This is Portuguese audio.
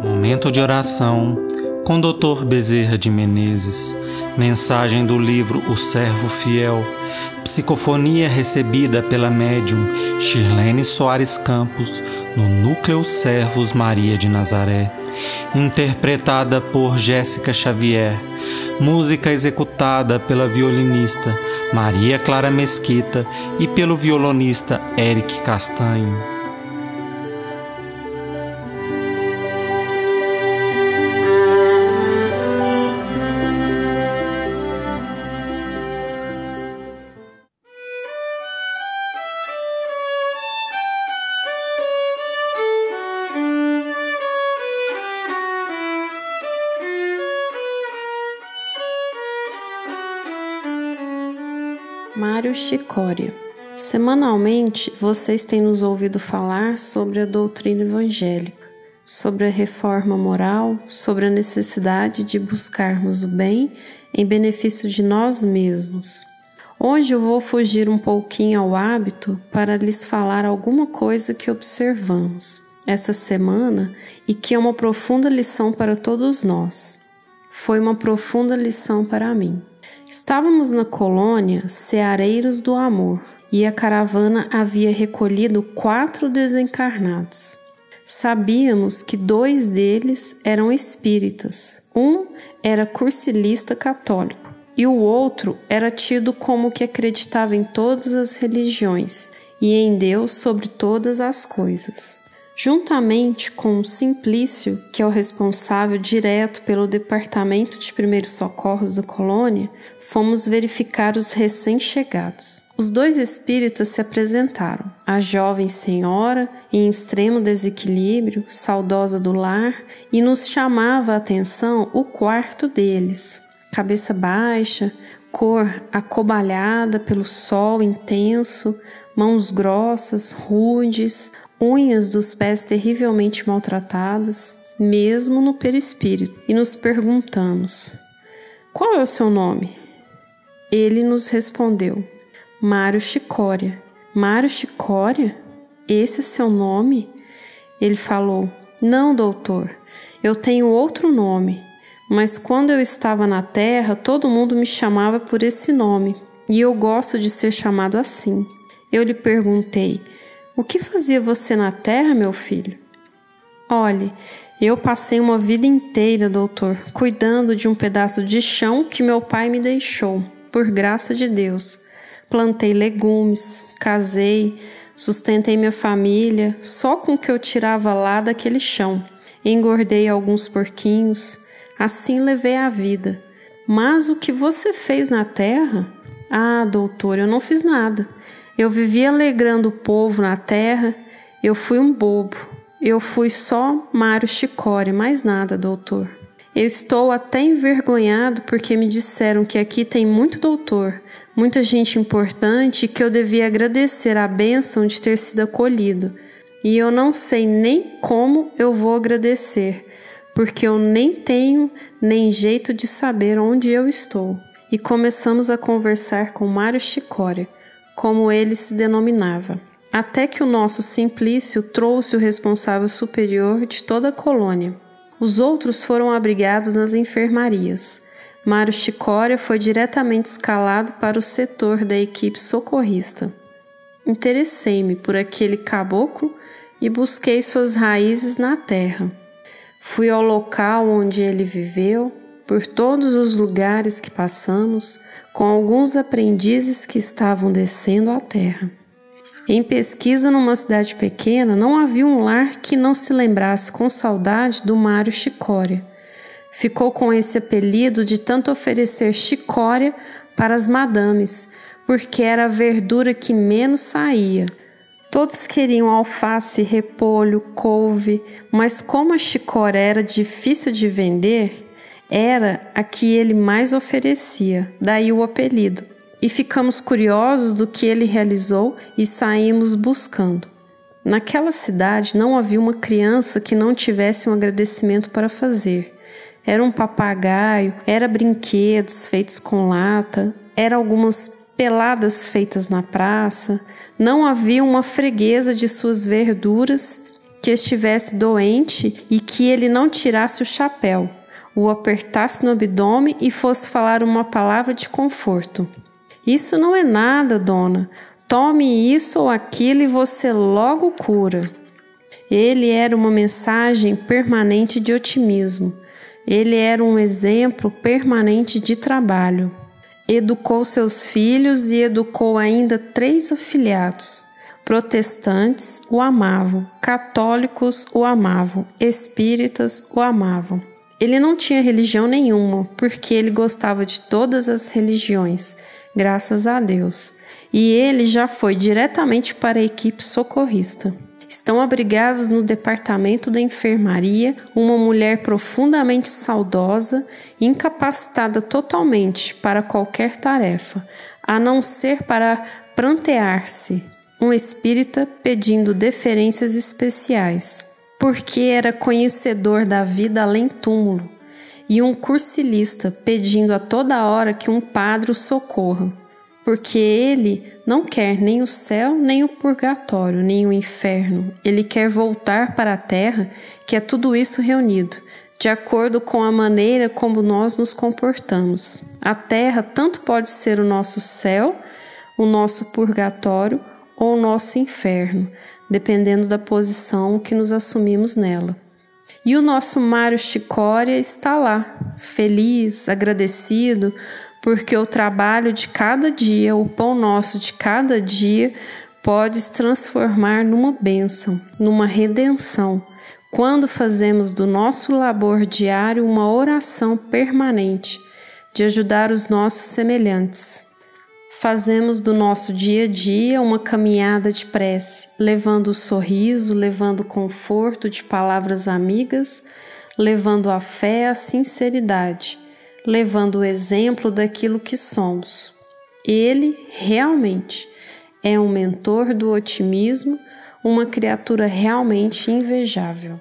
Momento de oração com Dr. Bezerra de Menezes. Mensagem do livro O Servo Fiel. Psicofonia recebida pela médium Shirlene Soares Campos no Núcleo Servos Maria de Nazaré. Interpretada por Jéssica Xavier. Música executada pela violinista Maria Clara Mesquita e pelo violonista Eric Castanho. Mário Chicória. Semanalmente, vocês têm nos ouvido falar sobre a doutrina evangélica, sobre a reforma moral, sobre a necessidade de buscarmos o bem em benefício de nós mesmos. Hoje eu vou fugir um pouquinho ao hábito para lhes falar alguma coisa que observamos essa semana e que é uma profunda lição para todos nós. Foi uma profunda lição para mim. Estávamos na colônia Ceareiros do Amor e a caravana havia recolhido quatro desencarnados. Sabíamos que dois deles eram espíritas. Um era cursilista católico e o outro era tido como que acreditava em todas as religiões e em Deus sobre todas as coisas. Juntamente com o Simplício, que é o responsável direto pelo Departamento de Primeiros Socorros da colônia, fomos verificar os recém-chegados. Os dois espíritas se apresentaram, a jovem senhora, em extremo desequilíbrio, saudosa do lar, e nos chamava a atenção o quarto deles. Cabeça baixa, cor acobalhada pelo sol intenso, mãos grossas, rudes, unhas dos pés terrivelmente maltratadas, mesmo no perispírito, e nos perguntamos: Qual é o seu nome? Ele nos respondeu: Mário Chicória. Mário Chicória? Esse é seu nome? Ele falou: Não, doutor, eu tenho outro nome, mas quando eu estava na terra, todo mundo me chamava por esse nome e eu gosto de ser chamado assim. Eu lhe perguntei: o que fazia você na terra, meu filho? Olhe, eu passei uma vida inteira, doutor, cuidando de um pedaço de chão que meu pai me deixou, por graça de Deus. Plantei legumes, casei, sustentei minha família só com o que eu tirava lá daquele chão. Engordei alguns porquinhos, assim levei a vida. Mas o que você fez na terra? Ah, doutor, eu não fiz nada. Eu vivi alegrando o povo na terra, eu fui um bobo. Eu fui só Mário Chicore, mais nada, doutor. Eu estou até envergonhado porque me disseram que aqui tem muito doutor, muita gente importante e que eu devia agradecer a bênção de ter sido acolhido. E eu não sei nem como eu vou agradecer, porque eu nem tenho nem jeito de saber onde eu estou. E começamos a conversar com Mário Chicória como ele se denominava, até que o nosso Simplício trouxe o responsável superior de toda a colônia. Os outros foram abrigados nas enfermarias. Mário Chicória foi diretamente escalado para o setor da equipe socorrista. Interessei-me por aquele caboclo e busquei suas raízes na terra. Fui ao local onde ele viveu, por todos os lugares que passamos, com alguns aprendizes que estavam descendo à terra. Em pesquisa numa cidade pequena, não havia um lar que não se lembrasse com saudade do Mário Chicória. Ficou com esse apelido de tanto oferecer chicória para as madames, porque era a verdura que menos saía. Todos queriam alface, repolho, couve, mas como a chicória era difícil de vender, era a que ele mais oferecia, daí o apelido. E ficamos curiosos do que ele realizou e saímos buscando. Naquela cidade não havia uma criança que não tivesse um agradecimento para fazer. Era um papagaio, era brinquedos feitos com lata, era algumas peladas feitas na praça, não havia uma freguesa de suas verduras que estivesse doente e que ele não tirasse o chapéu, o apertasse no abdômen e fosse falar uma palavra de conforto. Isso não é nada, dona. Tome isso ou aquilo e você logo cura. Ele era uma mensagem permanente de otimismo. Ele era um exemplo permanente de trabalho. Educou seus filhos e educou ainda três afilhados. Protestantes o amavam, católicos o amavam, espíritas o amavam. Ele não tinha religião nenhuma, porque ele gostava de todas as religiões, graças a Deus. E ele já foi diretamente para a equipe socorrista. Estão abrigados no departamento da enfermaria uma mulher profundamente saudosa, incapacitada totalmente para qualquer tarefa, a não ser para prantear-se. Um espírita pedindo deferências especiais, porque era conhecedor da vida além túmulo, e um cursilista pedindo a toda hora que um padre o socorra porque ele não quer nem o céu, nem o purgatório, nem o inferno. Ele quer voltar para a terra, que é tudo isso reunido, de acordo com a maneira como nós nos comportamos. A terra tanto pode ser o nosso céu, o nosso purgatório ou o nosso inferno, dependendo da posição que nos assumimos nela. E o nosso Mário Chicória está lá, feliz, agradecido, porque o trabalho de cada dia, o pão nosso de cada dia, pode se transformar numa bênção, numa redenção, quando fazemos do nosso labor diário uma oração permanente de ajudar os nossos semelhantes. Fazemos do nosso dia a dia uma caminhada de prece, levando o sorriso, levando o conforto de palavras amigas, levando a fé, a sinceridade levando o exemplo daquilo que somos. Ele realmente é um mentor do otimismo, uma criatura realmente invejável.